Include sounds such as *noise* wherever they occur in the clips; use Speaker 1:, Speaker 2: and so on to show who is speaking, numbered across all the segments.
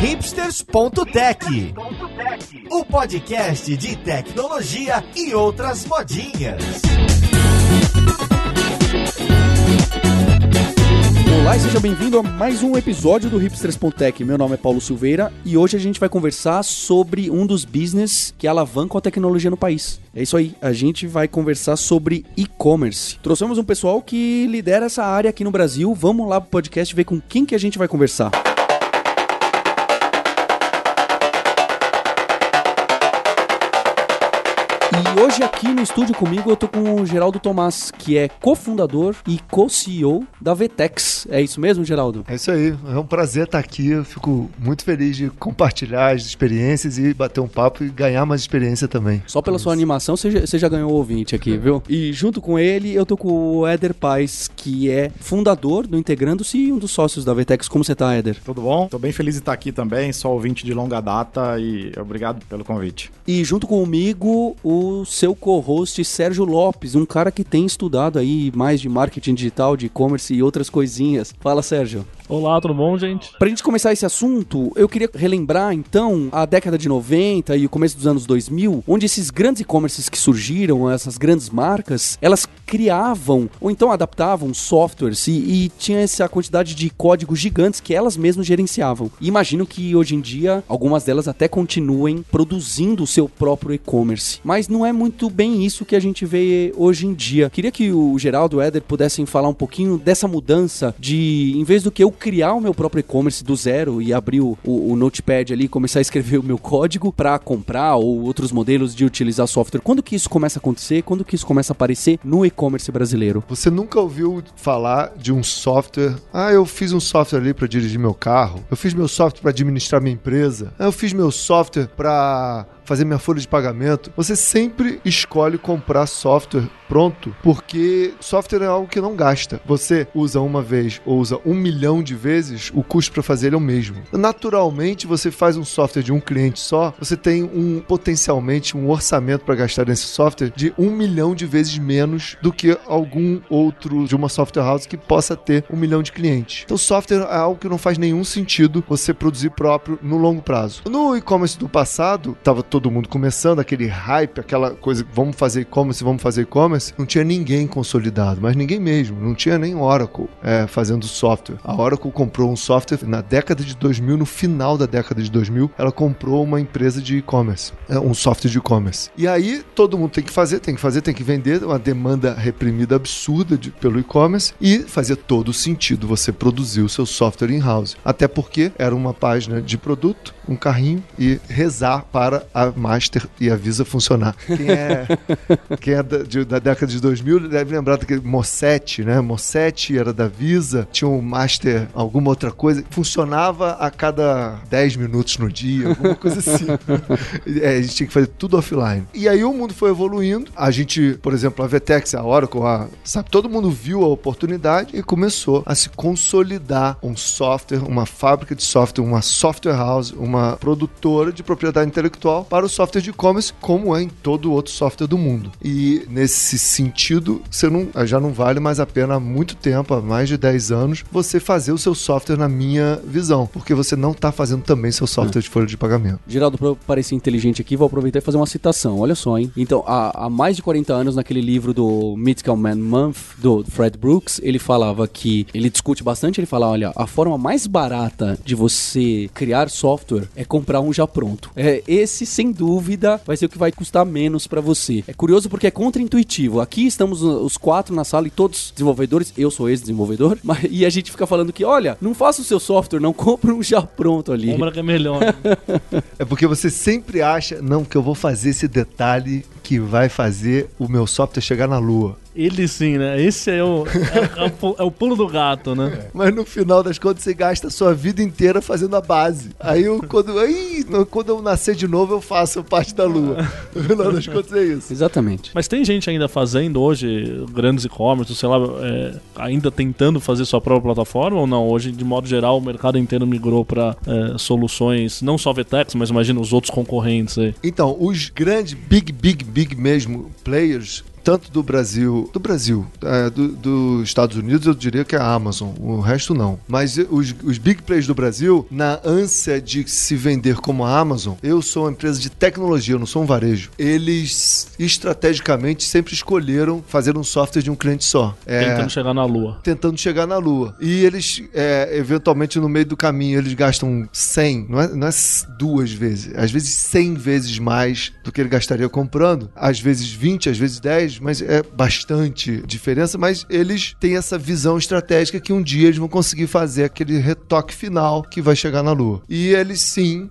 Speaker 1: hipsters.tech, o podcast de tecnologia e outras modinhas.
Speaker 2: Olá e seja bem-vindo a mais um episódio do Hipsters.tech. Meu nome é Paulo Silveira e hoje a gente vai conversar sobre um dos business que alavancam a tecnologia no país. É isso aí, a gente vai conversar sobre e-commerce. Trouxemos um pessoal que lidera essa área aqui no Brasil. Vamos lá pro podcast ver com quem que a gente vai conversar. Thank you. E hoje aqui no estúdio comigo eu tô com o Geraldo Tomás, que é cofundador e co-CEO da Vetex. É isso mesmo, Geraldo?
Speaker 3: É isso aí, é um prazer estar aqui. Eu fico muito feliz de compartilhar as experiências e bater um papo e ganhar mais experiência também.
Speaker 2: Só pela sua animação você já, você já ganhou o ouvinte aqui, viu? E junto com ele eu tô com o Éder Paz, que é fundador do Integrando-se e um dos sócios da Vetex. Como você tá, Éder?
Speaker 4: Tudo bom? Tô bem feliz de estar aqui também, sou ouvinte de longa data e obrigado pelo convite.
Speaker 2: E junto comigo, o seu co-host Sérgio Lopes, um cara que tem estudado aí mais de marketing digital, de e-commerce e outras coisinhas. Fala, Sérgio.
Speaker 5: Olá, tudo bom, gente?
Speaker 2: Pra gente começar esse assunto, eu queria relembrar então a década de 90 e o começo dos anos 2000, onde esses grandes e-commerces que surgiram, essas grandes marcas, elas criavam ou então adaptavam softwares e, e tinha essa quantidade de códigos gigantes que elas mesmas gerenciavam. E imagino que hoje em dia algumas delas até continuem produzindo o seu próprio e-commerce. Mas não é muito bem isso que a gente vê hoje em dia. Queria que o Geraldo e o Éder pudessem falar um pouquinho dessa mudança de, em vez do que eu criar o meu próprio e-commerce do zero e abrir o, o, o Notepad ali começar a escrever *laughs* o meu código para comprar ou outros modelos de utilizar software. Quando que isso começa a acontecer? Quando que isso começa a aparecer no e-commerce brasileiro?
Speaker 3: Você nunca ouviu falar de um software? Ah, eu fiz um software ali para dirigir meu carro. Eu fiz meu software para administrar minha empresa. Eu fiz meu software para fazer minha folha de pagamento, você sempre escolhe comprar software pronto, porque software é algo que não gasta. Você usa uma vez ou usa um milhão de vezes, o custo para fazer ele é o mesmo. Naturalmente, você faz um software de um cliente só, você tem um potencialmente um orçamento para gastar nesse software de um milhão de vezes menos do que algum outro de uma software house que possa ter um milhão de clientes. Então, software é algo que não faz nenhum sentido você produzir próprio no longo prazo. No e-commerce do passado, estava todo mundo começando, aquele hype, aquela coisa, vamos fazer e-commerce, vamos fazer e-commerce, não tinha ninguém consolidado, mas ninguém mesmo, não tinha nem Oracle é, fazendo software. A Oracle comprou um software na década de 2000, no final da década de 2000, ela comprou uma empresa de e-commerce, é, um software de e-commerce. E aí todo mundo tem que fazer, tem que fazer, tem que vender, uma demanda reprimida absurda de, pelo e-commerce e fazia todo sentido você produzir o seu software in-house. Até porque era uma página de produto, um carrinho e rezar para a Master e a Visa funcionar. Quem é, quem é da, de, da década de 2000 deve lembrar daquele Mossetti, né? Mossetti era da Visa, tinha um Master, alguma outra coisa, funcionava a cada 10 minutos no dia, alguma coisa assim. *laughs* é, a gente tinha que fazer tudo offline. E aí o mundo foi evoluindo. A gente, por exemplo, a Vetex, a Oracle, a, sabe, todo mundo viu a oportunidade e começou a se consolidar um software, uma fábrica de software, uma software house, uma produtora de propriedade intelectual para o software de e-commerce, como é em todo outro software do mundo. E nesse sentido, você não, já não vale mais a pena há muito tempo, há mais de 10 anos, você fazer o seu software na minha visão, porque você não está fazendo também seu software de folha de pagamento.
Speaker 2: Geraldo, para eu parecer inteligente aqui, vou aproveitar e fazer uma citação. Olha só, hein? Então, há, há mais de 40 anos, naquele livro do Mythical Man Month, do Fred Brooks, ele falava que, ele discute bastante, ele fala, olha, a forma mais barata de você criar software é comprar um já pronto. É, esse, sem dúvida, vai ser o que vai custar menos para você. É curioso porque é contra-intuitivo. Aqui estamos uh, os quatro na sala e todos desenvolvedores, eu sou ex-desenvolvedor, *laughs* e a gente fica falando que, olha, não faça o seu software, não *laughs* compra um já pronto ali.
Speaker 5: Compra que é melhor. né? *laughs*
Speaker 3: É porque você sempre acha, não, que eu vou fazer esse detalhe que vai fazer o meu software chegar na lua.
Speaker 5: Ele sim, né? Esse é o, é, é o é o pulo do gato, né?
Speaker 3: Mas no final das contas você gasta a sua vida inteira fazendo a base. Aí eu, quando, aí, no- quando eu nascer de novo, eu faço parte da lua. No final das contas é isso.
Speaker 2: Exatamente.
Speaker 5: Mas tem gente ainda fazendo hoje grandes e-commerce, sei lá, é, ainda tentando fazer sua própria plataforma ou não? Hoje, de modo geral, o mercado inteiro migrou para soluções, não só Vetex, mas imagina os outros concorrentes aí.
Speaker 3: Então, os grandes, big, big, big mesmo players tanto do Brasil, do Brasil, é, do, dos Estados Unidos, eu diria que é a Amazon, o resto não. Mas os, os big players do Brasil, na ânsia de se vender como a Amazon, eu sou uma empresa de tecnologia, eu não sou um varejo. Eles estrategicamente sempre escolheram fazer um software de um cliente só. É,
Speaker 5: Tentando chegar na lua.
Speaker 3: tentando chegar na Lua. E eles, é, eventualmente, no meio do caminho, eles gastam 100, não é, não é duas vezes, às vezes 100 vezes mais do que ele gastaria comprando. Às vezes 20, às vezes 10, mas é bastante diferença. Mas eles têm essa visão estratégica que um dia eles vão conseguir fazer aquele retoque final que vai chegar na Lua. E eles, sim,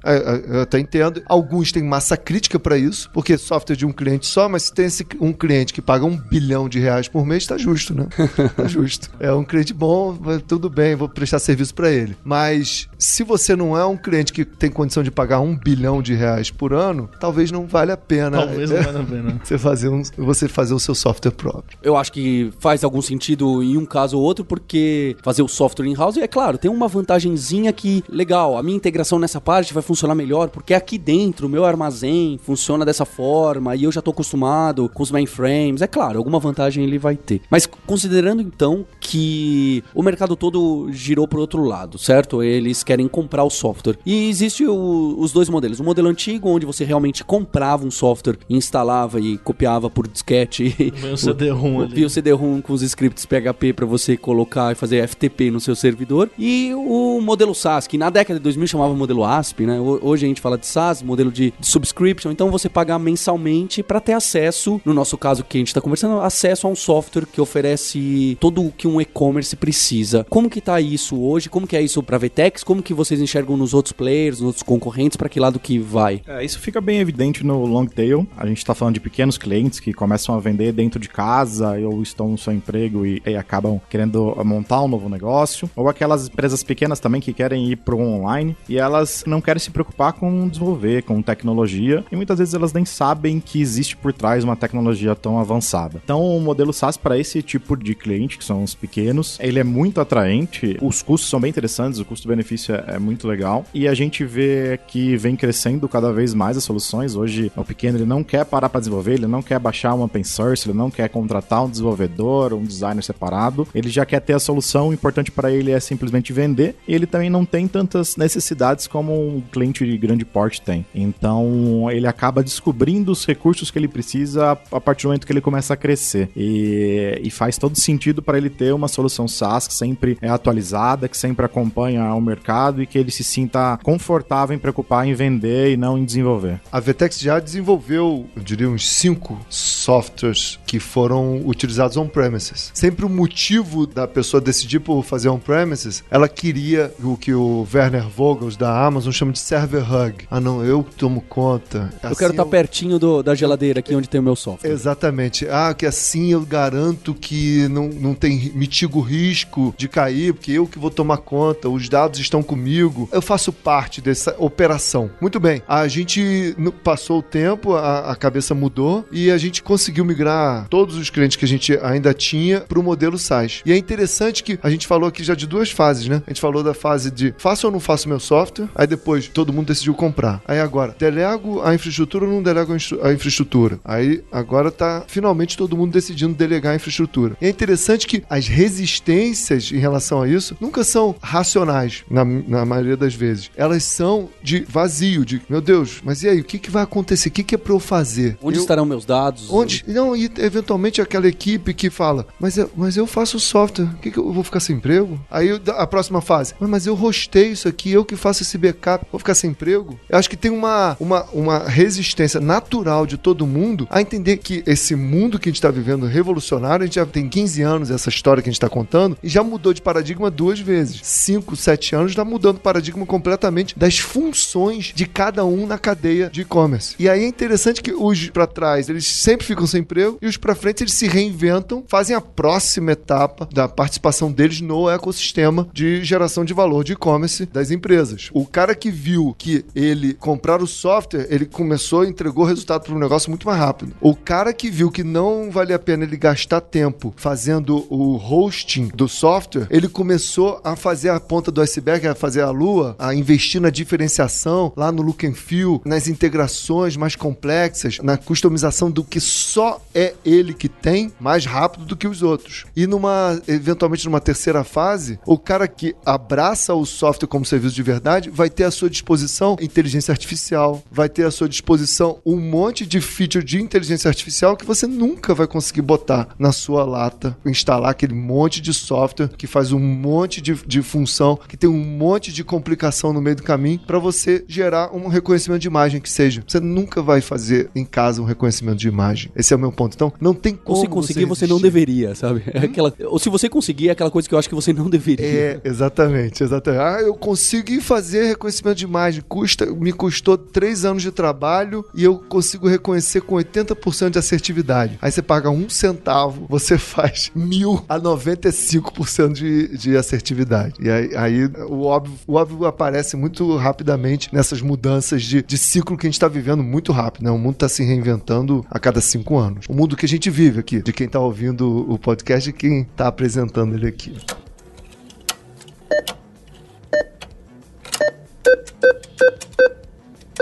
Speaker 3: eu até entendo, alguns têm massa crítica para isso, porque software de um cliente só, mas se tem esse, um cliente que paga um bilhão de reais por mês, tá justo, né? *laughs* tá justo. É um cliente bom, tudo bem, vou prestar serviço para ele. Mas se você não é um cliente que tem condição de pagar um bilhão de reais por ano, talvez não vale a pena.
Speaker 5: Talvez não valha a pena. *laughs*
Speaker 3: Você fazer, um, você fazer o seu software próprio.
Speaker 2: Eu acho que faz algum sentido em um caso ou outro, porque fazer o software in-house, é claro, tem uma vantagenzinha que, legal, a minha integração nessa parte vai funcionar melhor, porque aqui dentro, o meu armazém funciona dessa forma, e eu já tô acostumado com os mainframes. É claro, alguma vantagem ele vai ter. Mas considerando então que o mercado todo girou pro outro lado, certo? Eles querem comprar o software. E existe o- os dois modelos. O modelo antigo, onde você realmente comprava um software, instalava e copiava por disquete. *laughs*
Speaker 5: O CD-ROM ali.
Speaker 2: O CD-ROM com os scripts PHP para você colocar e fazer FTP no seu servidor. E o modelo SaaS, que na década de 2000 chamava modelo ASP, né? Ho- Hoje a gente fala de SaaS, modelo de de subscription. Então você pagar mensalmente para ter acesso, no nosso caso que a gente está conversando, acesso a um software que oferece tudo o que um e-commerce precisa. Como que tá isso hoje? Como que é isso para Vetex? Como que vocês enxergam nos outros players, nos outros concorrentes? Para que lado que vai?
Speaker 4: É, isso fica bem evidente no long tail. A gente tá falando de pequenos clientes que começam a vender dentro de casa ou estão no seu emprego e, e acabam querendo montar um novo negócio. Ou aquelas empresas pequenas também que querem ir pro online e elas não querem se preocupar com desenvolver, com tecnologia. E muitas vezes elas nem sabem que existe por trás uma tecnologia tão avançada. Então o modelo SaaS para esse tipo de cliente, que são os pequenos, ele é muito atraente. Os custos são bem interessantes, o custo-benefício é, é muito legal. E a gente vê que vem crescendo cada vez mais as soluções. Hoje, o pequeno ele não quer parar para desenvolver, ele não quer baixar uma open source, ele não quer contratar um desenvolvedor, um designer separado. Ele já quer ter a solução, o importante para ele é simplesmente vender. E ele também não tem tantas necessidades como um cliente de grande porte tem. Então, ele acaba descobrindo os recursos que ele precisa a partir do momento que ele começa a crescer. E, e faz todo sentido para ele ter uma solução SaaS que sempre é atualizada, que sempre acompanha o mercado e que ele se sinta confortável em preocupar em vender e não em desenvolver.
Speaker 3: A Vetex já desenvolveu, eu diria, uns cinco softwares que foram utilizados on-premises. Sempre o motivo da pessoa decidir por fazer on-premises, ela queria o que o Werner Vogels da Amazon chama de server hug. Ah, não, eu tomo conta.
Speaker 2: Eu quero estar pertinho do- da geladeira aqui onde tem o meu software.
Speaker 3: Exatamente. Ah, que assim eu garanto que não, não tem mitigo o risco de cair, porque eu que vou tomar conta, os dados estão comigo. Eu faço parte dessa operação. Muito bem. A gente passou o tempo, a, a cabeça mudou e a gente conseguiu migrar todos os clientes que a gente ainda tinha para o modelo SaaS. E é interessante que a gente falou aqui já de duas fases, né? A gente falou da fase de faço ou não faço meu software, aí depois todo mundo decidiu comprar. Aí agora, delego a infraestrutura ou não delego a infraestrutura? Aí agora tá finalmente todo mundo decidindo delegar a infraestrutura. E é interessante que as resistências em relação a isso nunca são racionais, na, na maioria das vezes. Elas são de vazio, de meu Deus, mas e aí, o que, que vai acontecer? O que, que é pra eu fazer?
Speaker 2: Onde
Speaker 3: Eu-
Speaker 2: estarão meus dados?
Speaker 3: Onde? Não, e eventualmente aquela equipe que fala, mas eu, mas eu faço software, o que, que eu vou ficar sem emprego? Aí eu- a próxima fase, mas, mas eu rostei isso aqui, eu que faço esse backup, vou ficar sem emprego? Eu acho que tem uma, uma, uma resistência natural de todo mundo a entender que esse mundo que a gente está vivendo revolucionário, a gente já tem 15 anos essa história que a gente está contando, e já mudou de paradigma duas vezes. 5, 7 anos está mudando o paradigma completamente das funções de cada um na cadeia de e-commerce. E aí é interessante que os para trás, eles sempre ficam sem emprego, e os para frente eles se reinventam, fazem a próxima etapa da participação deles no ecossistema de geração de valor de e-commerce das empresas. O cara que viu que ele comprar o software, ele começou e entregou o resultado para um negócio muito mais rápido. O cara que viu que não vale a pena ele gastar tempo fazendo o hosting do software, ele começou a fazer a ponta do iceberg, a fazer a lua, a investir na diferenciação, lá no look and feel, nas integrações mais complexas, na customização do que só só é ele que tem mais rápido do que os outros. E numa eventualmente numa terceira fase, o cara que abraça o software como serviço de verdade vai ter à sua disposição inteligência artificial, vai ter à sua disposição um monte de feature de inteligência artificial que você nunca vai conseguir botar na sua lata, instalar aquele monte de software que faz um monte de, de função, que tem um monte de complicação no meio do caminho para você gerar um reconhecimento de imagem que seja. Você nunca vai fazer em casa um reconhecimento de imagem. Esse é o meu ponto. Então, não tem como.
Speaker 2: Ou se conseguir, você, não deveria, sabe? É aquela... Ou se você conseguir, é aquela coisa que eu acho que você não deveria.
Speaker 3: É, exatamente, exatamente. Ah, eu consegui fazer reconhecimento de imagem. Custa, me custou três anos de trabalho e eu consigo reconhecer com 80% de assertividade. Aí você paga um centavo, você *laughs* faz mil a 95% de, de assertividade. E aí, aí o, óbvio, o óbvio aparece muito rapidamente nessas mudanças de, de ciclo que a gente está vivendo muito rápido, né? O mundo está se reinventando a cada cinco anos. O mundo que a gente vive aqui, de quem está ouvindo o podcast e quem está apresentando ele aqui.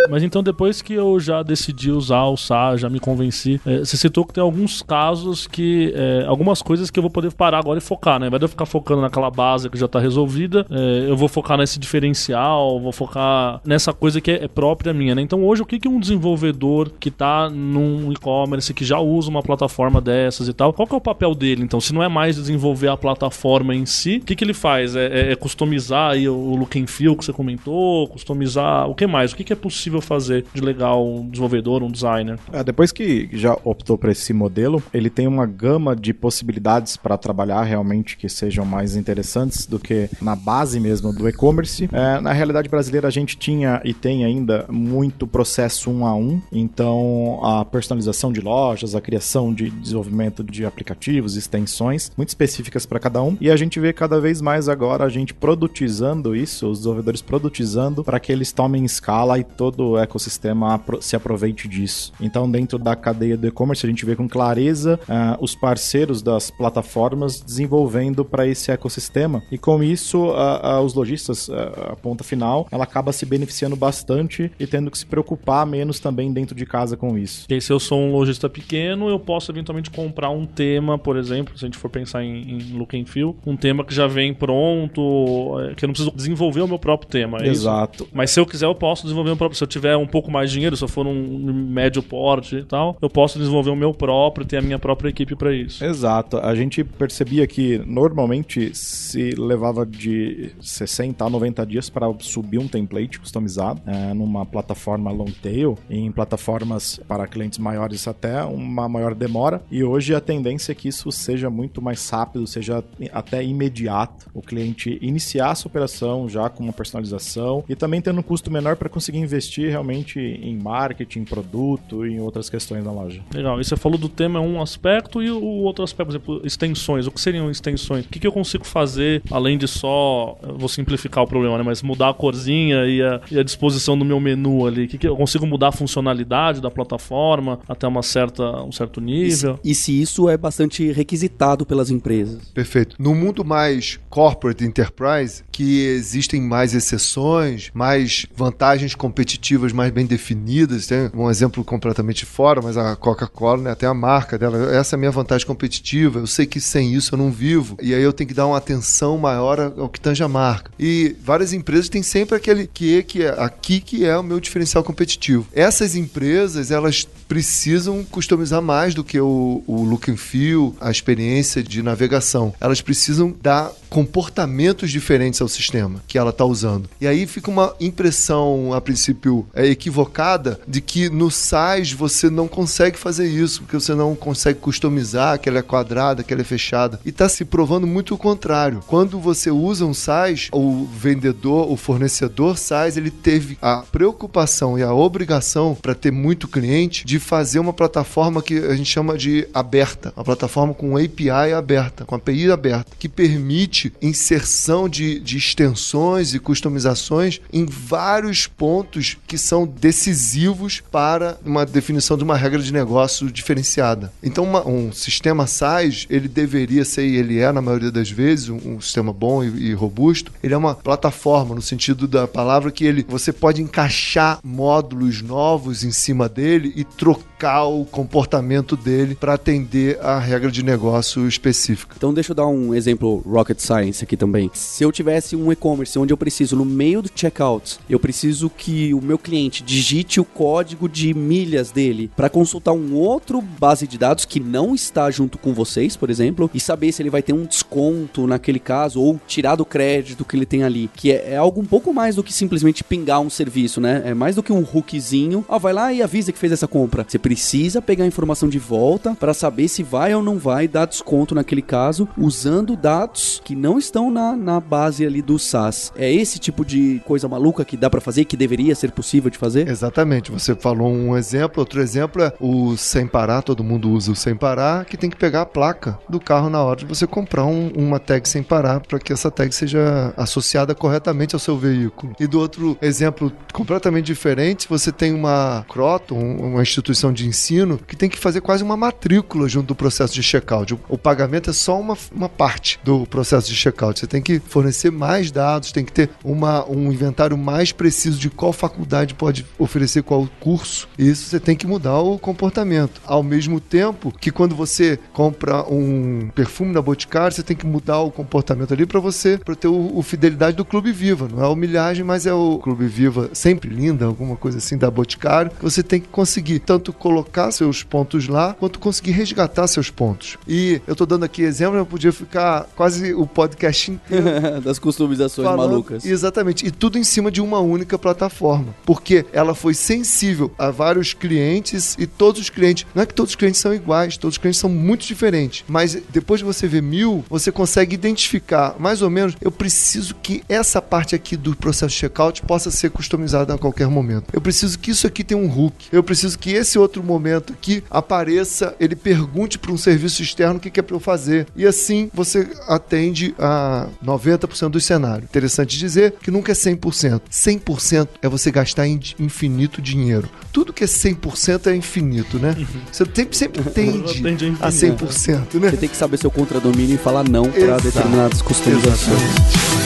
Speaker 5: Mas então, depois que eu já decidi usar o SAR, já me convenci, é, você citou que tem alguns casos que. É, algumas coisas que eu vou poder parar agora e focar, né? De eu ficar focando naquela base que já tá resolvida, é, eu vou focar nesse diferencial, vou focar nessa coisa que é, é, própria minha, né? Então, hoje, o que, que um desenvolvedor que tá num e-commerce, que já usa uma plataforma dessas e tal, qual que é o papel dele? Então, se não é mais desenvolver a plataforma em si, o que, que ele faz? É, é, é customizar aí o look and feel que você comentou, customizar o que mais? O que, que é possível possível fazer de legal um desenvolvedor, um designer.
Speaker 4: É, depois que já optou por esse modelo, ele tem uma gama de possibilidades para trabalhar realmente que sejam mais interessantes do que na base mesmo do e-commerce. É, na realidade brasileira a gente tinha e tem ainda muito processo um a um, então a personalização de lojas, a criação de desenvolvimento de aplicativos, extensões muito específicas para cada um, e a gente vê cada vez mais agora a gente produtizando isso, os desenvolvedores produtizando para que eles tomem escala e todo o ecossistema se aproveite disso. Então, dentro da cadeia do e-commerce, a gente vê com clareza uh, os parceiros das plataformas desenvolvendo para esse ecossistema. E com isso, uh, uh, os lojistas, a ponta final, ela acaba se beneficiando bastante e tendo que se preocupar menos também dentro de casa com isso.
Speaker 5: E se eu sou um lojista pequeno, eu posso eventualmente comprar um tema, por exemplo, se a gente for pensar em, em look and feel, um tema que já vem pronto, é, que eu não preciso desenvolver o meu próprio tema. É
Speaker 4: Exato.
Speaker 5: Isso? Mas se eu quiser, eu posso desenvolver o meu próprio. Se eu tiver um pouco mais de dinheiro, se eu for um médio porte e tal, eu posso desenvolver o meu próprio, ter a minha própria equipe para isso.
Speaker 4: Exato. A gente percebia que normalmente se levava de 60 a 90 dias para subir um template customizado é, numa plataforma long tail, em plataformas para clientes maiores até uma maior demora. E hoje a tendência é que isso seja muito mais rápido, seja até imediato. O cliente iniciar a sua operação já com uma personalização e também tendo um custo menor para conseguir investir investir realmente em marketing, produto e em outras questões da loja.
Speaker 5: Legal. E você falou do tema é um aspecto e o outro aspecto, por exemplo, extensões. O que seriam extensões? O que, que eu consigo fazer além de só, vou simplificar o problema, né? Mas mudar a corzinha e a, e a disposição do meu menu ali. O que, que eu consigo mudar a funcionalidade da plataforma até uma certa, um certo nível?
Speaker 2: E se, e se isso é bastante requisitado pelas empresas?
Speaker 3: Perfeito. No mundo mais corporate enterprise, que existem mais exceções, mais vantagens competitivas mais bem definidas. Tem um exemplo completamente fora, mas a Coca-Cola, né, tem a marca dela. Essa é a minha vantagem competitiva. Eu sei que sem isso eu não vivo. E aí eu tenho que dar uma atenção maior ao que tange a marca. E várias empresas têm sempre aquele que, que é aqui que é o meu diferencial competitivo. Essas empresas, elas precisam customizar mais do que o, o look and feel, a experiência de navegação. Elas precisam dar comportamentos diferentes ao sistema que ela está usando. E aí fica uma impressão, a princípio, é, equivocada de que no SaaS você não consegue fazer isso, porque você não consegue customizar que ela é quadrada, que ela é fechada. E está se provando muito o contrário. Quando você usa um SaaS, o vendedor, o fornecedor SaaS, ele teve a preocupação e a obrigação para ter muito cliente de fazer uma plataforma que a gente chama de aberta, uma plataforma com API aberta, com API aberta, que permite inserção de, de extensões e customizações em vários pontos que são decisivos para uma definição de uma regra de negócio diferenciada. Então, uma, um sistema SaaS, ele deveria ser, e ele é na maioria das vezes, um, um sistema bom e, e, robusto, ele é uma plataforma no sentido da palavra que ele você pode encaixar módulos novos em cima dele e trocar o comportamento dele para atender a regra de negócio específica.
Speaker 2: Então deixa eu dar um exemplo rocket science aqui também. Se eu tivesse um e-commerce onde eu preciso no meio do checkout, eu preciso que o meu cliente digite o código de milhas dele para consultar um outro base de dados que não está junto com vocês, por exemplo, e saber se ele vai ter um desconto naquele caso ou tirar do crédito que ele tem ali, que é, é algo um pouco mais do que simplesmente pingar um serviço, né? É mais do que um hookzinho. Ó, vai lá e avisa que fez essa compra. Você precisa pegar a informação de volta para saber se vai ou não vai dar desconto naquele caso, usando dados que não estão na, na base ali do SaaS. É esse tipo de coisa maluca que dá para fazer, que deveria ser possível de fazer?
Speaker 3: Exatamente. Você falou um exemplo, outro exemplo é o sem parar, todo mundo usa o sem parar, que tem que pegar a placa do carro na hora de você comprar um, uma tag sem parar para que essa tag seja associada corretamente ao seu veículo. E do outro exemplo completamente diferente, você tem uma Croton, uma instituição de ensino, que tem que fazer quase uma matrícula junto do processo de checkout. O, pagamento é só uma, uma parte do processo de checkout. Você tem que fornecer mais dados, tem que ter uma, um inventário mais preciso de qual faculdade pode oferecer qual curso. E isso você tem que mudar o comportamento. Ao mesmo tempo que quando você compra um perfume na Boticário, você tem que mudar o comportamento ali para você para ter o, o, fidelidade do Clube Viva. Não é humilhagem, mas é o Clube Viva sempre linda, alguma coisa assim da Boticário. Você tem que conseguir tanto colocar seus pontos lá, quanto conseguir resgatar seus pontos. E eu tô dando aqui exemplo, eu podia ficar quase o podcast inteiro *laughs*
Speaker 2: das customizações falando, malucas.
Speaker 3: Exatamente. E tudo em cima de uma única plataforma. Porque ela foi sensível a vários clientes e todos os clientes. Não é que todos os clientes são iguais, todos os clientes são muito diferentes. Mas depois de você ver mil, você consegue identificar mais ou menos. Eu preciso que essa parte aqui do processo de checkout possa ser customizada a qualquer momento. Eu preciso que isso aqui tenha um hook. Eu preciso que esse outro momento aqui apareça, ele pergunte para um serviço externo o que, que é para eu fazer. E assim você atende a 90% dos cenários. Interessante dizer que nunca é 100%. 100% é você gastar infinito dinheiro. Tudo que é 100% é infinito, né? Uhum. Você sempre, sempre *laughs* tende a, a 100%, né?
Speaker 2: Você tem que saber seu contradomínio e falar não para determinadas customizações. Exatamente.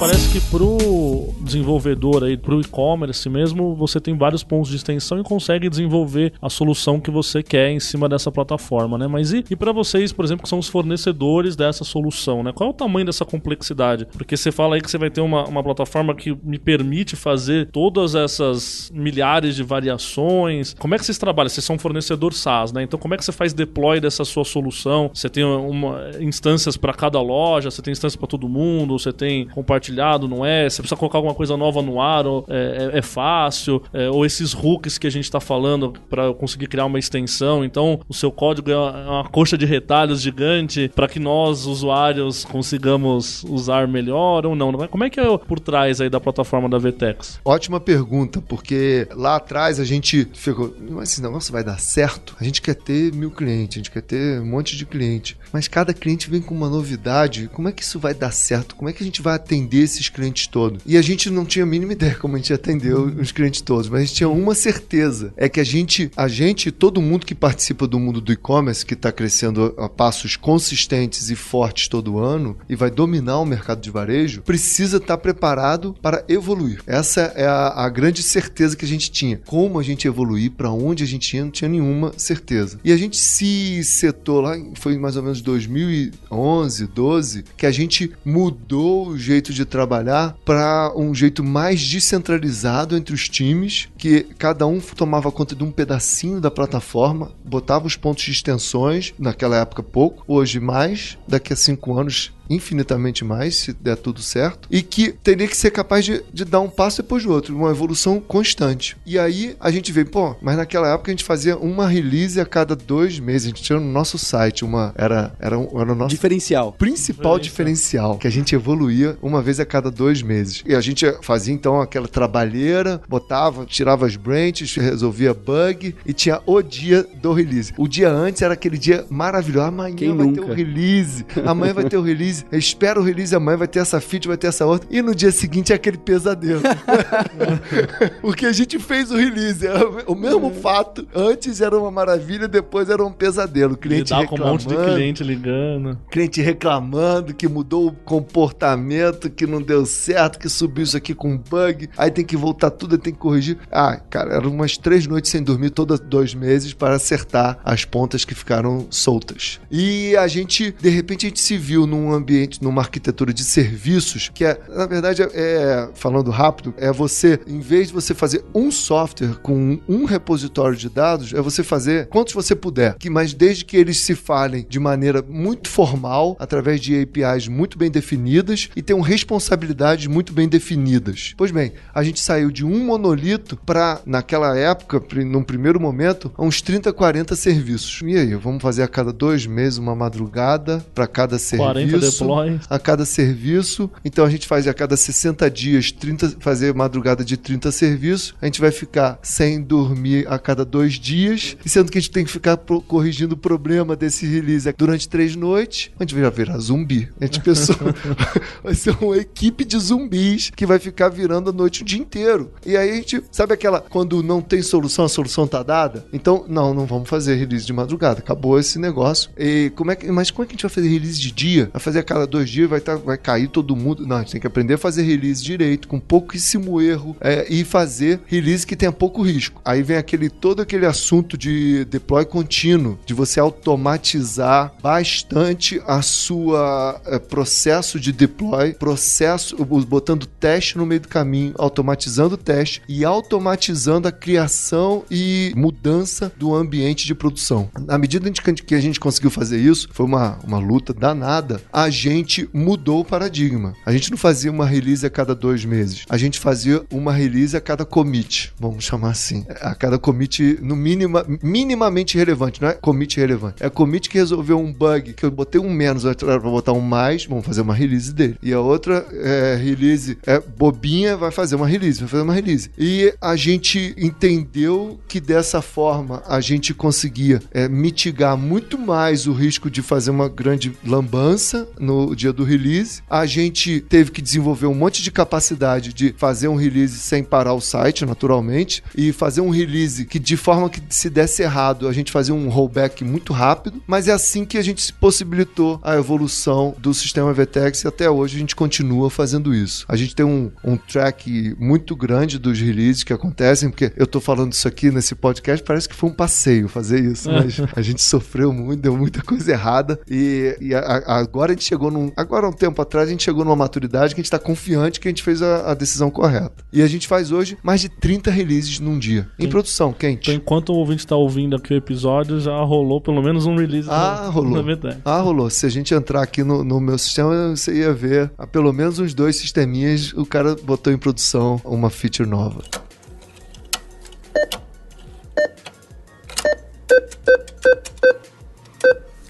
Speaker 5: Parece que pro desenvolvedor aí, pro e-commerce mesmo, você tem vários pontos de extensão e consegue desenvolver a solução que você quer em cima dessa plataforma, né? Mas e, e para vocês, por exemplo, que são os fornecedores dessa solução, né? Qual é o tamanho dessa complexidade? Porque você fala aí que você vai ter uma, uma plataforma que me permite fazer todas essas milhares de variações. Como é que vocês trabalham? Vocês são um fornecedor SaaS, né? Então como é que você faz deploy dessa sua solução? Você tem uma, instâncias para cada loja, você tem instâncias para todo mundo, você tem compartilhamento não é? Você precisa colocar alguma coisa nova no ar, ou é, é, é fácil, é, ou esses hooks que a gente está falando para conseguir criar uma extensão. Então, o seu código é uma, coxa de retalhos gigante para que nós, usuários, consigamos usar melhor ou não. Como é que é por trás aí da plataforma da Vtex?
Speaker 3: Ótima pergunta, porque lá atrás a gente ficou, mas esse negócio vai dar certo? A gente quer ter mil clientes, a gente quer ter um monte de cliente, mas cada cliente vem com uma novidade. Como é que isso vai dar certo? Como é que a gente vai atender esses clientes todos. E a gente não tinha a mínima ideia como a gente atendeu os clientes todos, mas a gente tinha uma certeza, é que a gente, a gente, todo mundo que participa do mundo do e-commerce, que está crescendo a passos consistentes e fortes todo ano e vai dominar o mercado de varejo, precisa estar tá preparado para evoluir. Essa é a, a grande certeza que a gente tinha. Como a gente evoluir, para onde a gente ia, não tinha nenhuma certeza. E a gente se setou lá, foi mais ou menos 2011, 12, que a gente mudou o jeito de trabalhar para um jeito mais descentralizado entre os times, que cada um tomava conta de um pedacinho da plataforma, botava os pontos de extensões, naquela época pouco, hoje mais, daqui a cinco anos infinitamente mais, se der tudo certo, e que teria que ser capaz de, de dar um passo depois do outro, uma evolução constante. E aí a gente vê, pô, mas naquela época a gente fazia uma release a cada dois meses, a gente tinha no nosso site uma. Era, era, um, era o nosso.
Speaker 2: Diferencial.
Speaker 3: Principal diferencial, que a gente evoluía uma vez a cada dois meses. E a gente fazia então aquela trabalheira, botava, tirava as branches, resolvia bug e tinha o dia do release. O dia antes era aquele dia maravilhoso. Amanhã Quem vai nunca? ter o release. Amanhã vai ter o release release, espera o release amanhã, vai ter essa feature, vai ter essa outra. E no dia seguinte é aquele pesadelo. *laughs* Porque a gente fez o release. é O mesmo fato. Antes era uma maravilha, depois era um pesadelo. O cliente
Speaker 5: Lidar com um
Speaker 3: reclamando,
Speaker 5: monte de cliente ligando.
Speaker 3: cliente reclamando que mudou o comportamento, que não deu certo, que subiu isso aqui com bug. Aí tem que voltar tudo, tem que corrigir. Ah, cara, eram umas três noites sem dormir, todos dois meses, para acertar as pontas que ficaram soltas. E a gente, de repente, a gente se viu num ambiente, numa arquitetura de serviços, que é, na verdade, é, falando rápido, é você, em vez de você fazer um software com um repositório de dados, é você fazer quantos você puder, que mas desde que eles se falem de maneira muito formal, através de APIs muito bem definidas e tenham responsabilidades muito bem definidas. Pois bem, a gente saiu de um monolito para, naquela época, num primeiro momento, uns 30, 40 serviços. E aí, vamos fazer a cada dois meses uma madrugada para cada
Speaker 5: 40
Speaker 3: serviço a cada serviço. Então a gente faz a cada 60 dias 30, fazer madrugada de 30 serviços. A gente vai ficar sem dormir a cada dois dias. E sendo que a gente tem que ficar pro- corrigindo o problema desse release durante três noites, a gente vai virar zumbi. A gente pensou, *laughs* vai ser uma equipe de zumbis que vai ficar virando a noite o dia inteiro. E aí a gente, sabe aquela, quando não tem solução, a solução tá dada? Então, não, não vamos fazer release de madrugada. Acabou esse negócio. E como é que, mas como é que a gente vai fazer release de dia? Vai fazer a cada dois dias, vai, tá, vai cair todo mundo. Não, a gente tem que aprender a fazer release direito, com pouquíssimo erro, é, e fazer release que tenha pouco risco. Aí vem aquele todo aquele assunto de deploy contínuo, de você automatizar bastante a sua é, processo de deploy, processo botando teste no meio do caminho, automatizando o teste e automatizando a criação e mudança do ambiente de produção. Na medida que a gente conseguiu fazer isso, foi uma, uma luta danada, a gente mudou o paradigma. A gente não fazia uma release a cada dois meses, a gente fazia uma release a cada commit, vamos chamar assim. A cada commit, no mínima, minimamente relevante, não é commit relevante. É commit que resolveu um bug, que eu botei um menos, pra botar um mais, vamos fazer uma release dele. E a outra é, release é bobinha, vai fazer uma release, vai fazer uma release. E a gente entendeu que dessa forma a gente conseguia é, mitigar muito mais o risco de fazer uma grande lambança no dia do release. A gente teve que desenvolver um monte de capacidade de fazer um release sem parar o site, naturalmente, e fazer um release que de forma que se desse errado, a gente fazia um rollback muito rápido, mas é assim que a gente se possibilitou a evolução do sistema VTEX e até hoje a gente continua fazendo isso. A gente tem um, um track muito grande dos releases que acontecem, porque eu tô falando isso aqui nesse podcast, parece que foi um passeio fazer isso, mas a gente sofreu muito, deu muita coisa errada e, e a- a- agora a gente chegou num. Agora, um tempo atrás, a gente chegou numa maturidade que a gente tá confiante que a gente fez a, a decisão correta. E a gente faz hoje mais de 30 releases num dia, em
Speaker 5: Sim.
Speaker 3: produção, quente.
Speaker 5: Então, enquanto o ouvinte tá ouvindo aqui o episódio, já rolou pelo menos um release
Speaker 3: Ah, rolou. Ah, rolou. Se a gente entrar aqui no, no meu sistema, você ia ver pelo menos uns dois sisteminhas, o cara botou em produção uma feature nova.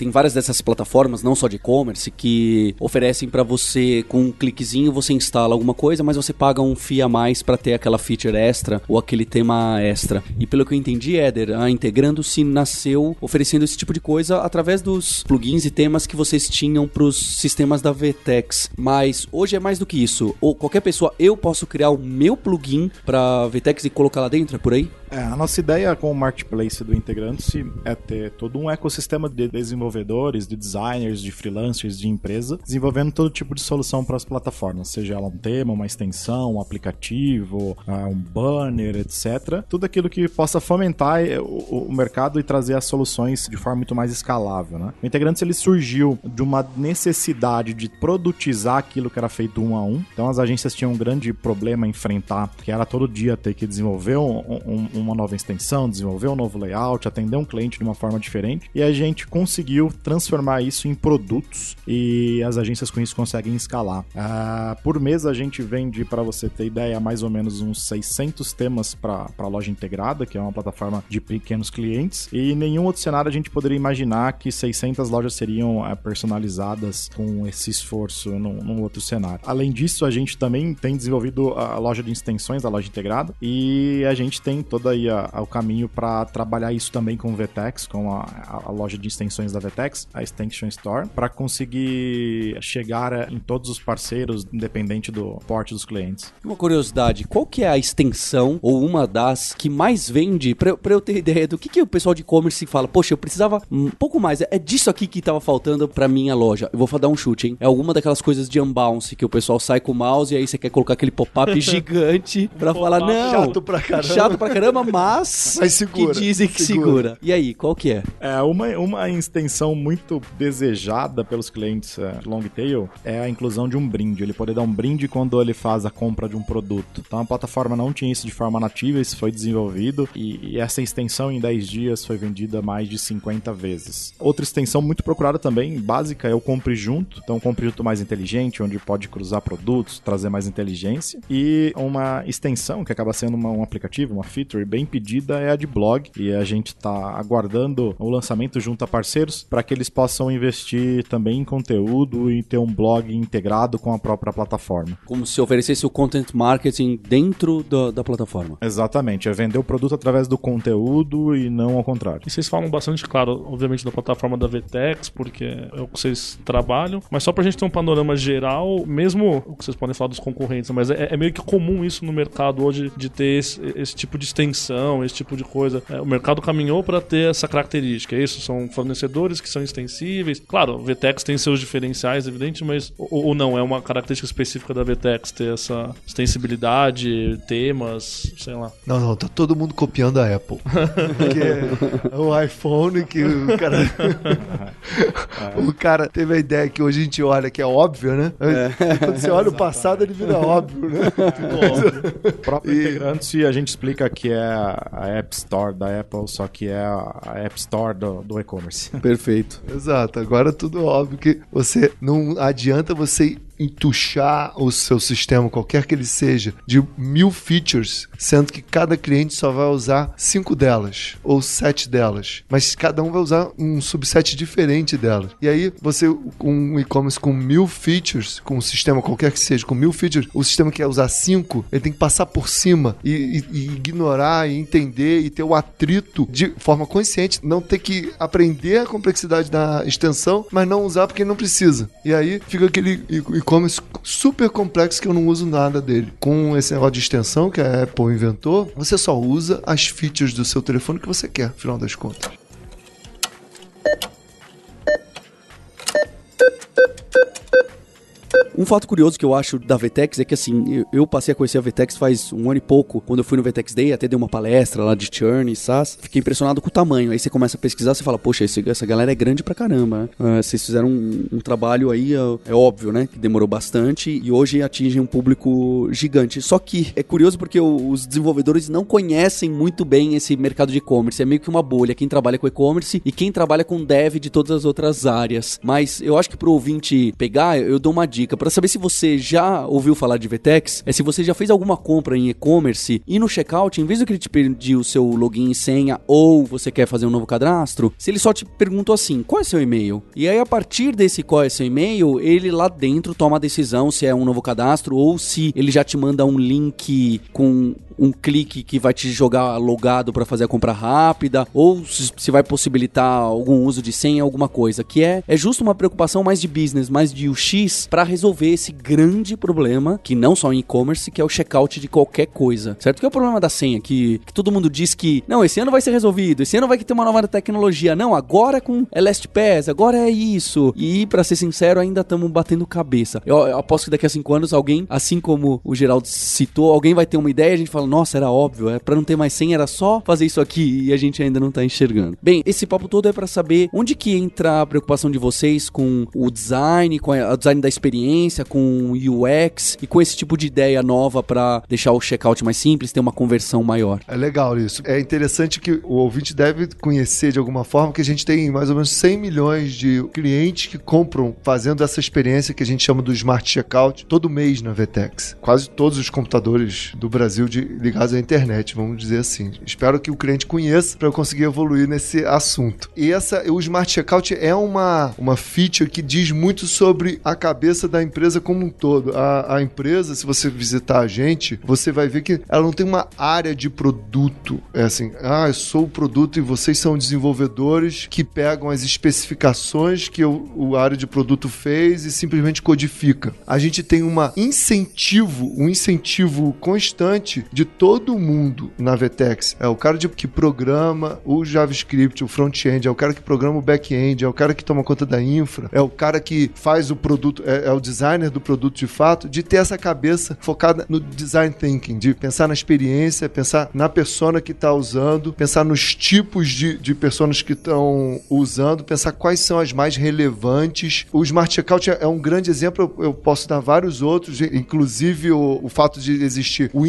Speaker 2: Tem várias dessas plataformas, não só de e-commerce, que oferecem pra você, com um cliquezinho, você instala alguma coisa, mas você paga um FII a mais pra ter aquela feature extra ou aquele tema extra. E pelo que eu entendi, Éder, a Integrando-se nasceu oferecendo esse tipo de coisa através dos plugins e temas que vocês tinham pros sistemas da VTEX. Mas hoje é mais do que isso. Ou qualquer pessoa, eu posso criar o meu plugin pra VTEX e colocar lá dentro, é por aí?
Speaker 4: É, a nossa ideia com o marketplace do Integrante-se é ter todo um ecossistema de desenvolvedores, de designers, de freelancers, de empresa, desenvolvendo todo tipo de solução para as plataformas, seja ela um tema, uma extensão, um aplicativo, ah, um banner, etc. Tudo aquilo que possa fomentar eh, o, o mercado e trazer as soluções de forma muito mais escalável. Né? O Integrante ele surgiu de uma necessidade de produtizar aquilo que era feito um a um. Então as agências tinham um grande problema a enfrentar, que era todo dia ter que desenvolver um- um- uma nova extensão, desenvolver um novo layout, atender um cliente de uma forma diferente. E a gente conseguiu transformar isso em produtos e as agências com isso conseguem escalar. Ah, por mês a gente vende, para você ter ideia, mais ou menos uns 600 temas para a loja integrada, que é uma plataforma de pequenos clientes. E nenhum outro cenário a gente poderia imaginar que 600 lojas seriam ah, personalizadas com esse esforço num, num outro cenário. Além disso, a gente também tem desenvolvido a loja de extensões da loja integrada e a gente tem toda aí a, a, o caminho para trabalhar isso também com o VTEX, com a, a, loja de extensões da VTEX, a Extension Store, para conseguir chegar em todos os parceiros, independente do porte dos clientes.
Speaker 2: Uma curiosidade, qual que é a extensão ou uma das que mais vende, para eu ter ideia do que, que o pessoal de e-commerce fala, poxa, eu precisava um pouco mais, é disso aqui que tava faltando para minha loja. Eu vou dar um chute, hein? É alguma daquelas coisas de unbounce que o pessoal sai com o mouse e aí você quer colocar aquele pop-up *laughs* gigante para falar, não,
Speaker 3: chato pra caramba,
Speaker 2: chato pra caramba, mas, mas segura, que dizem que segura. segura. E aí, qual que é?
Speaker 4: É, uma, uma extensão muito desejada pelos clientes uh, long tail é a inclusão de um brinde. Ele poder dar um brinde quando ele faz a compra de um produto. Então a plataforma não tinha isso de forma nativa, isso foi desenvolvido e, e essa extensão em 10 dias foi vendida mais de 50 vezes. Outra extensão muito procurada também, básica, é o Compre Junto. Então, Compre Junto mais inteligente, onde pode cruzar produtos, trazer mais inteligência. E uma extensão, que acaba sendo uma, um aplicativo, uma feature bem pedida, é a de blog. E a gente está aguardando o lançamento junto a parceiros para que eles possam investir também em conteúdo e ter um blog integrado com a própria plataforma.
Speaker 2: Como se oferecesse o content marketing dentro da, da plataforma.
Speaker 4: Exatamente, é vender o produto através do conteúdo e não ao contrário.
Speaker 5: E vocês falam bastante, claro, obviamente, da plataforma da VTEX, porque é o que vocês trabalham, mas só pra gente ter um panorama geral, mesmo o que vocês podem falar dos concorrentes, mas é, é meio que comum isso no mercado hoje de ter esse, esse tipo de extensão, esse tipo de coisa. É, o mercado caminhou para ter essa característica, é isso? São fornecedores que são extensíveis. Claro, o VTEX tem seus diferenciais, evidente, mas ou, ou não, é uma característica específica da VTEX ter essa extensibilidade, temas, sei lá.
Speaker 3: Não, não, tá todo mundo copiando a Apple. *laughs* Porque é o iPhone que o cara. *laughs* o cara teve a ideia que hoje a gente olha que é óbvio, né? É. Quando você olha o *laughs* passado, ele vira óbvio, né?
Speaker 4: o próprio e... integrante a gente explica que é a App Store da Apple, só que é a App Store do, do e-commerce. *laughs*
Speaker 2: Perfeito.
Speaker 3: Exato. Agora tudo óbvio que você não adianta você entuchar o seu sistema, qualquer que ele seja, de mil features, sendo que cada cliente só vai usar cinco delas ou sete delas, mas cada um vai usar um subset diferente delas. E aí você com um e-commerce com mil features, com um sistema qualquer que seja, com mil features, o sistema que quer usar cinco, ele tem que passar por cima e, e, e ignorar e entender e ter o atrito de forma consciente, não ter que aprender a complexidade da extensão, mas não usar porque não precisa. E aí fica aquele e-commerce super complexo que eu não uso nada dele. Com esse negócio de extensão que a Apple inventou, você só usa as features do seu telefone que você quer, no final das contas.
Speaker 2: Um fato curioso que eu acho da Vetex é que, assim, eu, passei a conhecer a Vetex faz um ano e pouco, quando eu fui no Vetex Day, até dei uma palestra lá de churn e SaaS. Fiquei impressionado com o tamanho. Aí você começa a pesquisar, você fala, poxa, esse, essa galera é grande pra caramba. Uh, vocês fizeram um, um trabalho aí, uh, é óbvio, né? Que demorou bastante e hoje atinge um público gigante. Só que é curioso porque os desenvolvedores não conhecem muito bem esse mercado de e-commerce. É meio que uma bolha. Quem trabalha com e-commerce e quem trabalha com dev de todas as outras áreas. Mas eu acho que pro ouvinte pegar, eu dou uma dica. Para saber se você já ouviu falar de VTEX, é se você já fez alguma compra em e-commerce e no checkout, em vez de que ele te pedir o seu login e senha ou você quer fazer um novo cadastro, se ele só te perguntou assim, qual é seu e-mail? E aí a partir desse qual é seu e-mail, ele lá dentro toma a decisão se é um novo cadastro ou se ele já te manda um link com um clique que vai te jogar logado para fazer a compra rápida, ou se vai possibilitar algum uso de senha, alguma coisa, que é, é justo uma preocupação mais de business, mais de UX, para resolver esse grande problema, que não só em e-commerce, que é o checkout de qualquer coisa, certo? Que é o problema da senha, que, que todo mundo diz que, não, esse ano vai ser resolvido, esse ano vai ter uma nova tecnologia, não, agora é com LastPass, agora é isso, e para ser sincero, ainda estamos batendo cabeça. Eu, eu aposto que daqui a cinco anos alguém, assim como o Geraldo citou, alguém vai ter uma ideia a gente fala, nossa, era óbvio, é para não ter mais senha era só fazer isso aqui e a gente ainda não tá enxergando. Bem, esse papo todo é para saber onde que entra a preocupação de vocês com o design, com o design da experiência, com o UX e com esse tipo de ideia nova para deixar o checkout mais simples, ter uma conversão maior.
Speaker 3: É legal isso. É interessante que o ouvinte deve conhecer de alguma forma que a gente tem mais ou menos 100 milhões de clientes que compram fazendo essa experiência que a gente chama do Smart Checkout todo mês na Vetex. Quase todos os computadores do Brasil de ligados à internet, vamos dizer assim. Espero que o cliente conheça para eu conseguir evoluir nesse assunto. E essa, o Smart Checkout é uma, uma feature que diz muito sobre a cabeça da, empresa como um todo. A, a empresa, se você visitar a gente, você vai ver que ela não tem uma área de produto. É assim, ah, eu sou o produto e vocês são desenvolvedores que pegam as especificações que o, o área de produto fez e simplesmente codifica. A gente tem uma incentivo, um incentivo constante de todo mundo na Vetex. É o cara de, que programa o JavaScript, o front-end, é o cara que programa o back-end, é o cara que toma conta da infra, é o cara que faz o produto, é, é o designer do produto de fato, de ter essa cabeça focada no design thinking, de pensar na experiência, pensar na persona que está usando, pensar nos tipos de, de personas que estão usando, pensar quais são as mais relevantes. O Smart Checkout é um grande exemplo, eu, posso dar vários outros, inclusive o, o fato de existir o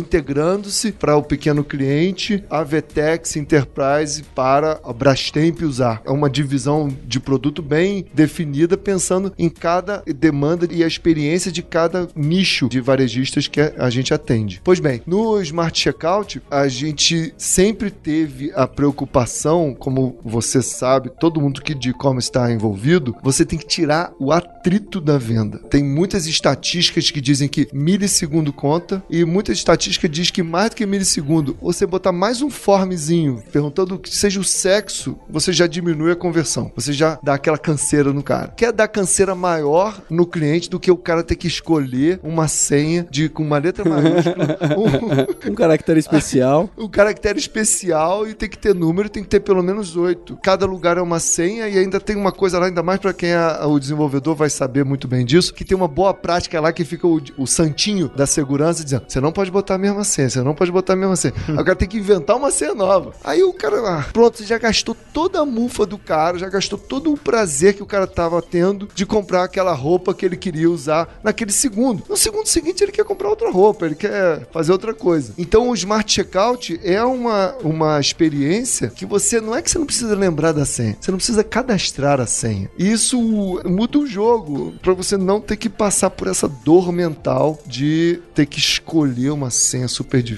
Speaker 3: integrando-se para o pequeno cliente, a Vetex Enterprise para a Brastemp usar. É uma divisão de produto bem definida, pensando em cada demanda e a experiência de cada nicho de varejistas que a gente atende. Pois bem, no Smart Checkout, a gente sempre teve a preocupação, como você sabe, todo mundo que de e-commerce está envolvido, você tem que tirar o atrito da venda. Tem muitas estatísticas que dizem que milissegundo conta e muitas estatísticas dizem que mais do que milissegundo, você botar mais um formzinho perguntando que seja o sexo, você já diminui a conversão. Você já dá aquela canseira no cara. Quer dar canseira maior no cliente do que o cara ter que escolher uma senha de com uma letra maiúscula, *laughs*
Speaker 2: um, um caractere especial. *laughs*
Speaker 3: um caractere especial e tem que ter número, tem que ter pelo menos oito. Cada lugar é uma senha e ainda tem uma coisa lá, ainda mais para quem é o desenvolvedor vai saber muito bem disso, que tem uma boa prática lá que fica o, o santinho da segurança dizendo: você não pode botar a mesma senha, você não pode botar a mesma senha. Aí o cara tem que inventar uma senha nova. Aí o cara, ah, pronto, você já gastou toda a mufa do cara, já gastou todo o prazer que o cara tava tendo de comprar aquela roupa que ele queria usar naquele segundo. No segundo seguinte, ele quer comprar outra roupa, ele quer fazer outra coisa. Então o Smart Checkout é uma, uma experiência que você não é que você não precisa lembrar da senha, você não precisa cadastrar a senha. Isso muda o jogo para você não ter que passar por essa dor mental de ter que escolher uma senha super difícil,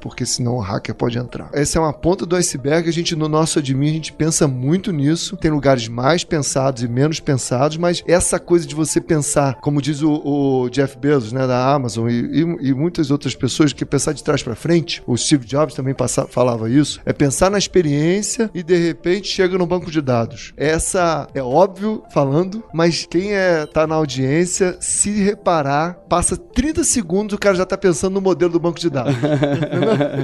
Speaker 3: porque senão o hacker pode entrar. Essa é uma ponta do iceberg, a gente no nosso admin a gente pensa muito nisso. Tem lugares mais pensados e menos pensados, mas essa coisa de você pensar, como diz o, o Jeff Bezos, né, da Amazon e, e, e, muitas outras pessoas que pensar de trás para frente, o Steve Jobs também passa, falava isso, é pensar na experiência e de repente chega no banco de dados. Essa é óbvio falando, mas quem é tá na audiência, se reparar, passa 30 segundos o cara já tá pensando no modelo do banco de dados.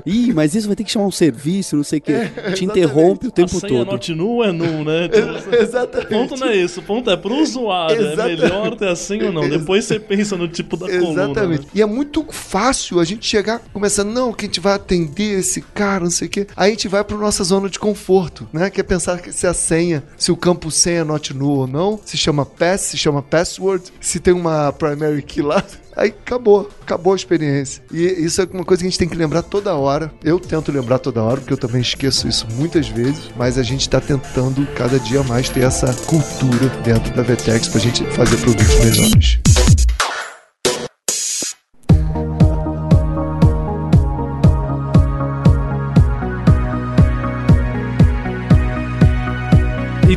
Speaker 2: Ih, mas isso vai ter que chamar um serviço, não sei o que. É, Te interrompe o tempo
Speaker 5: a senha
Speaker 2: todo.
Speaker 5: not nu é nu, né? *laughs* Tipo,
Speaker 3: exatamente.
Speaker 5: O ponto não é isso, o ponto é pro usuário.
Speaker 3: Exatamente.
Speaker 5: É melhor ter a senha ou não. Depois você pensa no tipo da coluna.
Speaker 3: Exatamente.
Speaker 5: né?
Speaker 3: E é muito fácil a gente chegar começando, não, que a gente vai atender esse cara, não sei o quê. Aí a gente vai para nossa zona de conforto, né? Que é pensar que se a senha, se o campo senha not nu ou não, se chama pass, se chama password, se tem uma primary key lá. Aí acabou, acabou a experiência. E isso é uma coisa que a gente tem que lembrar toda hora. Eu tento lembrar toda hora, porque eu também esqueço isso muitas vezes, mas a gente está tentando cada dia mais ter essa cultura dentro da Vetex para a gente fazer produtos melhores.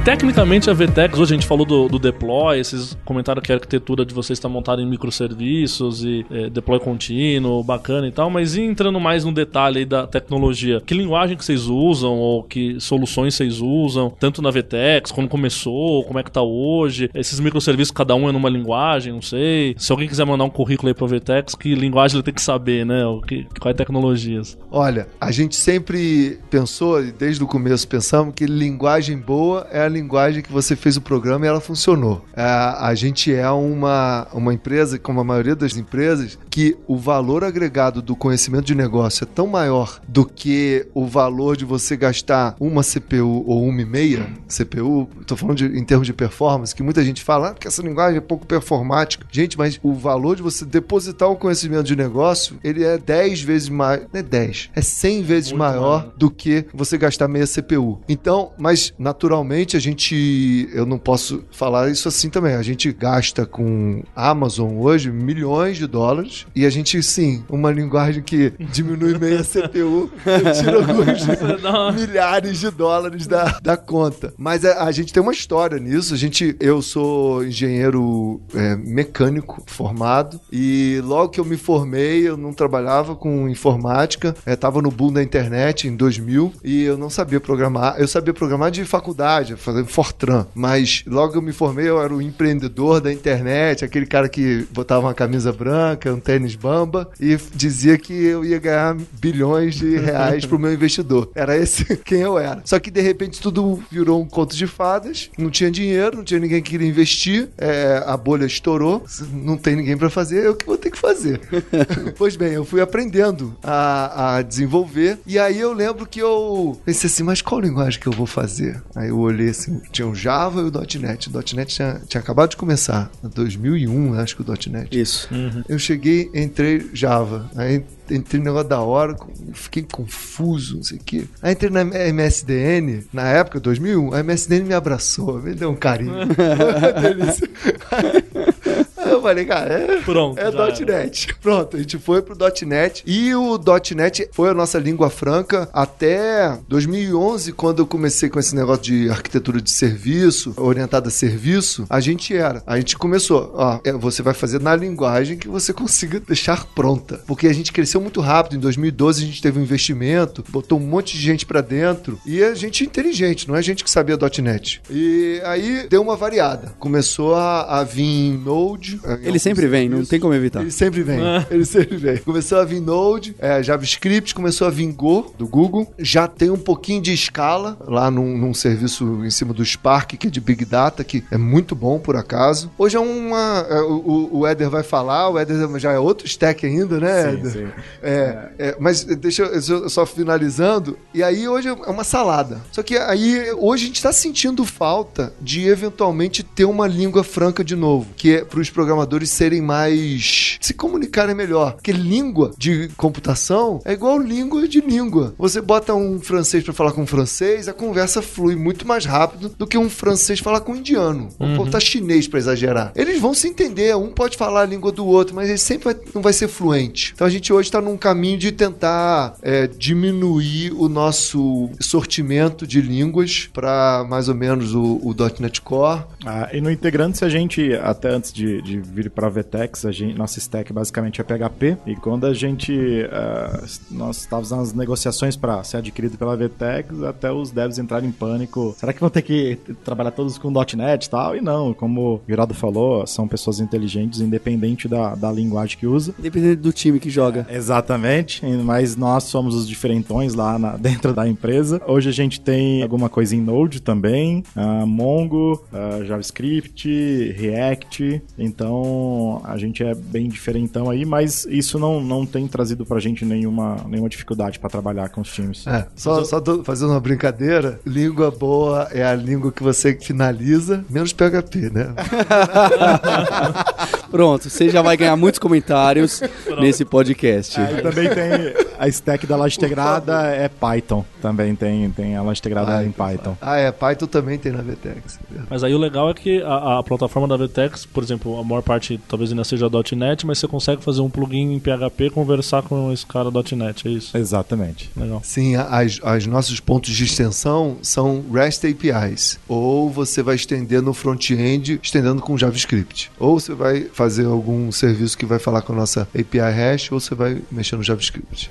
Speaker 5: Tecnicamente a VTEX, hoje a gente falou do, do deploy, esses comentaram que a arquitetura de vocês está montada em microserviços e é, deploy contínuo, bacana e tal, mas entrando mais no detalhe aí da tecnologia, que linguagem que vocês usam ou que soluções vocês usam, tanto na VTEX, quando começou, como é que tá hoje, esses microserviços cada um é numa linguagem, não sei. Se alguém quiser mandar um currículo aí pro VTEX, que linguagem ele tem que saber, né? O que, quais tecnologias?
Speaker 3: Olha, a gente sempre pensou, desde o começo pensamos, que linguagem boa é a linguagem que você fez o programa e ela funcionou. É, a gente é uma, uma empresa, como a maioria das empresas, que o valor agregado do conhecimento de negócio é tão maior do que o valor de você gastar uma CPU ou uma e meia CPU. Estou falando de, em termos de performance, que muita gente fala ah, que essa linguagem é pouco performática. Gente, mas o valor de você depositar um conhecimento de negócio, ele é 10 vezes mais. Não é 10, é 100 vezes
Speaker 5: Muito
Speaker 3: maior
Speaker 5: maior.
Speaker 3: do que você gastar meia CPU. Então, mas naturalmente a gente. Eu não posso falar isso assim também. A gente gasta com Amazon hoje milhões de dólares e a gente, sim, uma linguagem que diminui meio a CPU, tira alguns *laughs* milhares de dólares da, da conta. Mas a, a gente tem uma história nisso. A gente, eu sou engenheiro é, mecânico formado e logo que eu me formei, eu não trabalhava com informática, estava no boom da internet em 2000 e eu não sabia programar. Eu sabia programar de faculdade, fazendo Fortran, mas logo eu me formei, eu era o empreendedor da internet, aquele cara que botava uma camisa branca, um tênis bamba e dizia que eu ia ganhar bilhões de reais pro meu investidor. Era esse *laughs* quem eu era. Só que de repente tudo virou um conto de fadas, não tinha dinheiro, não tinha ninguém que queria investir, é, a bolha estourou, não tem ninguém para fazer, eu que vou ter que fazer. *laughs* pois bem, eu fui aprendendo a, a desenvolver e aí eu lembro que eu pensei assim, mas qual linguagem que eu vou fazer? Aí eu olhei assim, tinha o Java e o .NET. O .NET tinha, tinha acabado de começar, em 2001, acho que o .NET.
Speaker 2: Isso.
Speaker 3: Eu cheguei, entrei Java. Aí entrei no negócio da hora, fiquei confuso, não sei o quê. Aí entrei na MSDN, na época, 2001, a MSDN me abraçou, me deu um carinho. *laughs* *laughs* Delícia. Aí *laughs* falei, cara, é,
Speaker 5: Pronto,
Speaker 3: é .NET. *laughs* Pronto, a gente foi pro .NET e o .NET foi a nossa língua franca até 2011, quando eu comecei com esse negócio de arquitetura de serviço, orientada a serviço, a gente era. A gente começou, ó, é, você vai fazer na linguagem que você *laughs* consiga deixar pronta. Porque a gente cresceu muito rápido. Em 2012 a gente teve um investimento, botou um monte de gente pra dentro e a gente inteligente, não é gente que sabia .NET. E aí deu uma variada. Começou a, a vir Node.
Speaker 2: Ele sempre vem, não tem como evitar.
Speaker 3: Ele sempre vem. *laughs* Ele sempre vem. Começou a vir Node, é, JavaScript, começou a vir Go, do Google. Já tem um pouquinho de escala lá num, num serviço em cima do Spark, que é de Big Data, que é muito bom, por acaso. Hoje é uma... é, o, o- Éder vai falar, o Éder já é outro stack ainda, né,
Speaker 4: Sim,
Speaker 3: Éder?
Speaker 4: sim.
Speaker 3: É, é, mas deixa eu só- só finalizando. E aí hoje é uma salada. Só que aí hoje a gente está sentindo falta de eventualmente ter uma língua franca de novo, que é para os programadores serem mais se comunicarem melhor. Porque língua de computação é igual língua de língua. Você bota um francês para falar com um francês, a conversa flui muito mais rápido do que um francês falar com um indiano. Vamos botar chinês para exagerar. Eles vão se entender, um pode falar a língua do outro, mas ele sempre vai- não vai ser fluente. Então a gente hoje está num caminho de tentar é, diminuir o nosso sortimento de línguas para mais ou menos o, o .NET Core.
Speaker 4: Ah, e no Integrantes a gente, até antes de, de vir para a Vtex, a gente, nossa stack basicamente é PHP. E quando a gente, ah, nós estávamos nas negociações para ser adquirido pela Vtex, até os devs entraram em pânico. Será que vão ter que trabalhar todos com .NET e tal? E não, como o Virado falou, são pessoas inteligentes, independente da, da linguagem que usa.
Speaker 2: Independente do time que joga.
Speaker 4: Exatamente, mas nós somos os diferentões lá na- *laughs* dentro da empresa. Hoje a gente tem alguma coisa em Node também, ah, Mongo, ah, JavaScript, React, então a gente é bem diferentão aí, mas isso não, não tem trazido pra gente nenhuma, nenhuma dificuldade pra trabalhar com os times.
Speaker 3: É, só, só tô fazendo uma brincadeira. Língua boa é a língua que você finaliza, menos PHP, né? *laughs*
Speaker 2: Pronto, você já vai ganhar muitos comentários nesse podcast.
Speaker 4: Aí também tem a stack da laje integrada é Python, também tem, tem a laje integrada em Python.
Speaker 3: Ah, é, Python também tem na VTEX.
Speaker 5: Mas aí o legal é que a, a plataforma da VTEX, por exemplo, a maior parte talvez ainda seja .NET, mas você consegue fazer um plugin em PHP e conversar com esse cara .NET, é isso?
Speaker 4: Exatamente.
Speaker 5: Legal.
Speaker 3: Sim, as, as nossos pontos de extensão são REST APIs. Ou você vai estender no front-end, estendendo com JavaScript. Ou você vai fazer algum serviço que vai falar com a nossa API REST, ou você vai mexer no JavaScript.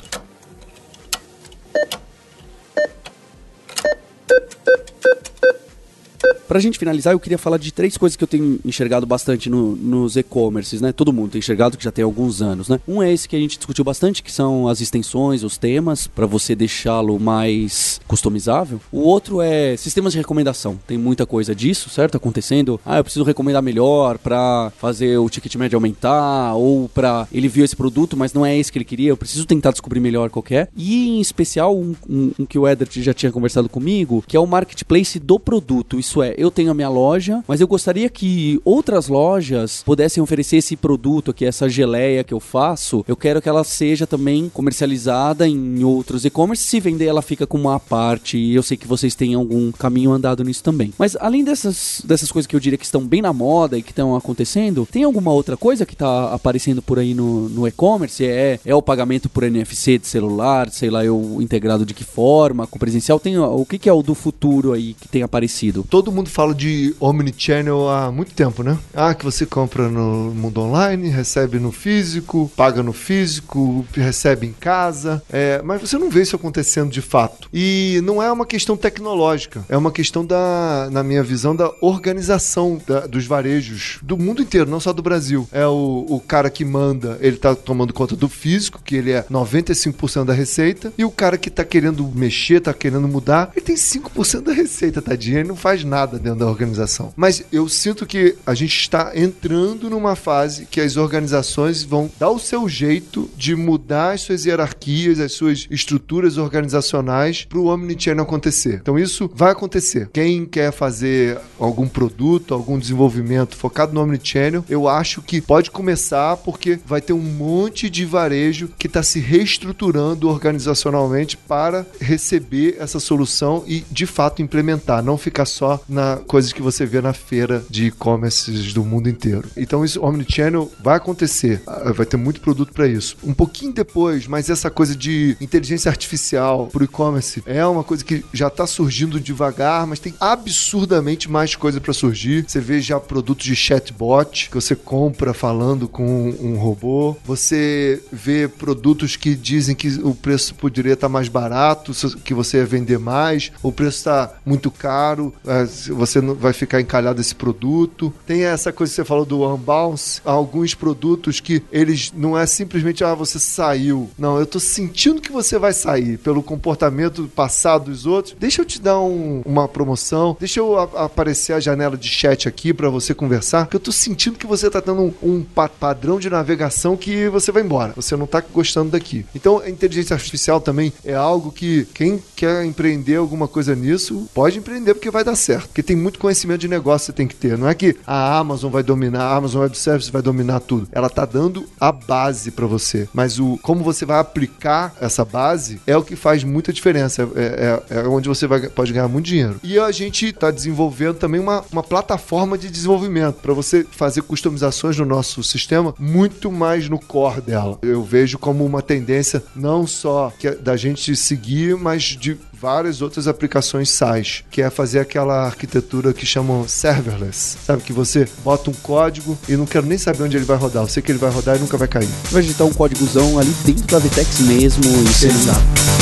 Speaker 2: Pra gente finalizar, eu queria falar de três coisas que eu tenho enxergado bastante no- nos e-commerces, né? Todo mundo tem enxergado que já tem alguns anos, né? Um é esse que a gente discutiu bastante, que são as extensões, os temas, pra você deixá-lo mais customizável. O outro é sistemas de recomendação. Tem muita coisa disso, certo? Acontecendo. Ah, eu preciso recomendar melhor pra fazer o ticket médio aumentar, ou pra ele viu esse produto, mas não é esse que ele queria. Eu preciso tentar descobrir melhor qual é. E em especial um, um- um que o Eder já tinha conversado comigo, que é o marketplace do produto. Isso é, eu tenho a minha loja, mas eu gostaria que outras lojas pudessem oferecer esse produto aqui, essa geleia que eu faço. Eu quero que ela seja também comercializada em outros e-commerce. Se vender, ela fica com uma parte. E eu sei que vocês têm algum caminho andado nisso também. Mas além dessas, dessas coisas que eu diria que estão bem na moda e que estão acontecendo, tem alguma outra coisa que está aparecendo por aí no, no e-commerce? É, é o pagamento por NFC de celular, sei lá, eu integrado de que forma, com presencial? Tem o que, que é o do futuro aí que tem aparecido?
Speaker 3: Todo mundo fala de omnichannel há muito tempo, né? Ah, que você compra no mundo online, recebe no físico, paga no físico, recebe em casa, é, mas você não vê isso acontecendo de fato. E não é uma questão tecnológica, é uma questão da, na minha visão, da organização da, dos varejos do mundo inteiro, não só do Brasil. É o, o cara que manda, ele tá tomando conta do físico, que ele é 95% da receita, e o cara que tá querendo mexer, tá querendo mudar, ele tem 5% da receita, tadinho, ele não faz nada dentro da organização. Mas eu sinto que a gente está entrando numa fase que as organizações vão dar o seu jeito de mudar as suas hierarquias, as suas estruturas organizacionais para o omnichannel acontecer. Então isso vai acontecer. Quem quer fazer algum produto, algum desenvolvimento focado no omnichannel, eu acho que pode começar porque vai ter um monte de varejo que está se reestruturando organizacionalmente para receber essa solução e de fato implementar, não ficar só na coisas que você vê na feira de e-commerce do mundo inteiro. Então isso omnichannel vai acontecer, ah, vai ter muito produto para isso. Um pouquinho depois, mas essa coisa de inteligência artificial para o e-commerce é uma coisa que já está surgindo devagar, mas tem absurdamente mais coisa para surgir. Você vê já produtos de chatbot que você compra falando com um robô. Você vê produtos que dizem que o preço poderia estar tá mais barato, que você ia vender mais, o preço está muito caro, é, você não vai ficar encalhado esse produto. Tem essa coisa que você falou do unbounce, alguns produtos que eles não é simplesmente ah, você saiu. Não, eu tô sentindo que você vai sair pelo comportamento passado dos outros. Deixa eu te dar um, uma promoção, deixa eu a, aparecer a janela de chat aqui para você conversar, que eu tô sentindo que você tá tendo um, um pa padrão de navegação que você vai embora. Você não tá gostando daqui. Então, a inteligência artificial também é algo que quem quer empreender alguma coisa nisso, pode empreender porque vai dar certo. Porque tem muito conhecimento de negócio que você tem que ter. Não é que a Amazon vai dominar, a Amazon Web Services vai dominar tudo. Ela tá dando a base para você. Mas o como você vai aplicar essa base é o que faz muita diferença. É, é, é onde você vai, pode ganhar muito dinheiro. E a gente está desenvolvendo também uma, uma plataforma de desenvolvimento para você fazer customizações no nosso sistema muito mais no core dela. Eu vejo como uma tendência não só que é da gente seguir, mas de várias outras aplicações SaaS, que é fazer aquela arquitetura que chamam serverless. Sabe que você bota um código e não quero nem saber onde ele vai rodar. Eu sei que ele vai rodar e nunca vai cair.
Speaker 2: Vai digitar um códigozão ali dentro da Vitex mesmo.
Speaker 3: Exato.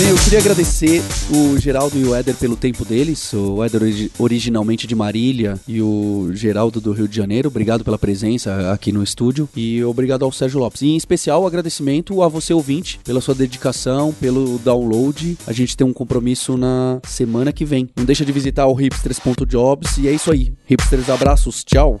Speaker 2: Bem, eu queria agradecer o Geraldo e o Éder pelo tempo deles, o Éder originalmente de Marília e o Geraldo do Rio de Janeiro. Obrigado pela presença aqui no estúdio e obrigado ao Sérgio Lopes. E em especial agradecimento a você ouvinte pela sua dedicação, pelo download. A gente tem um compromisso na semana que vem. Não deixa de visitar o hipsters.jobs e é isso aí. Hipsters, abraços, tchau.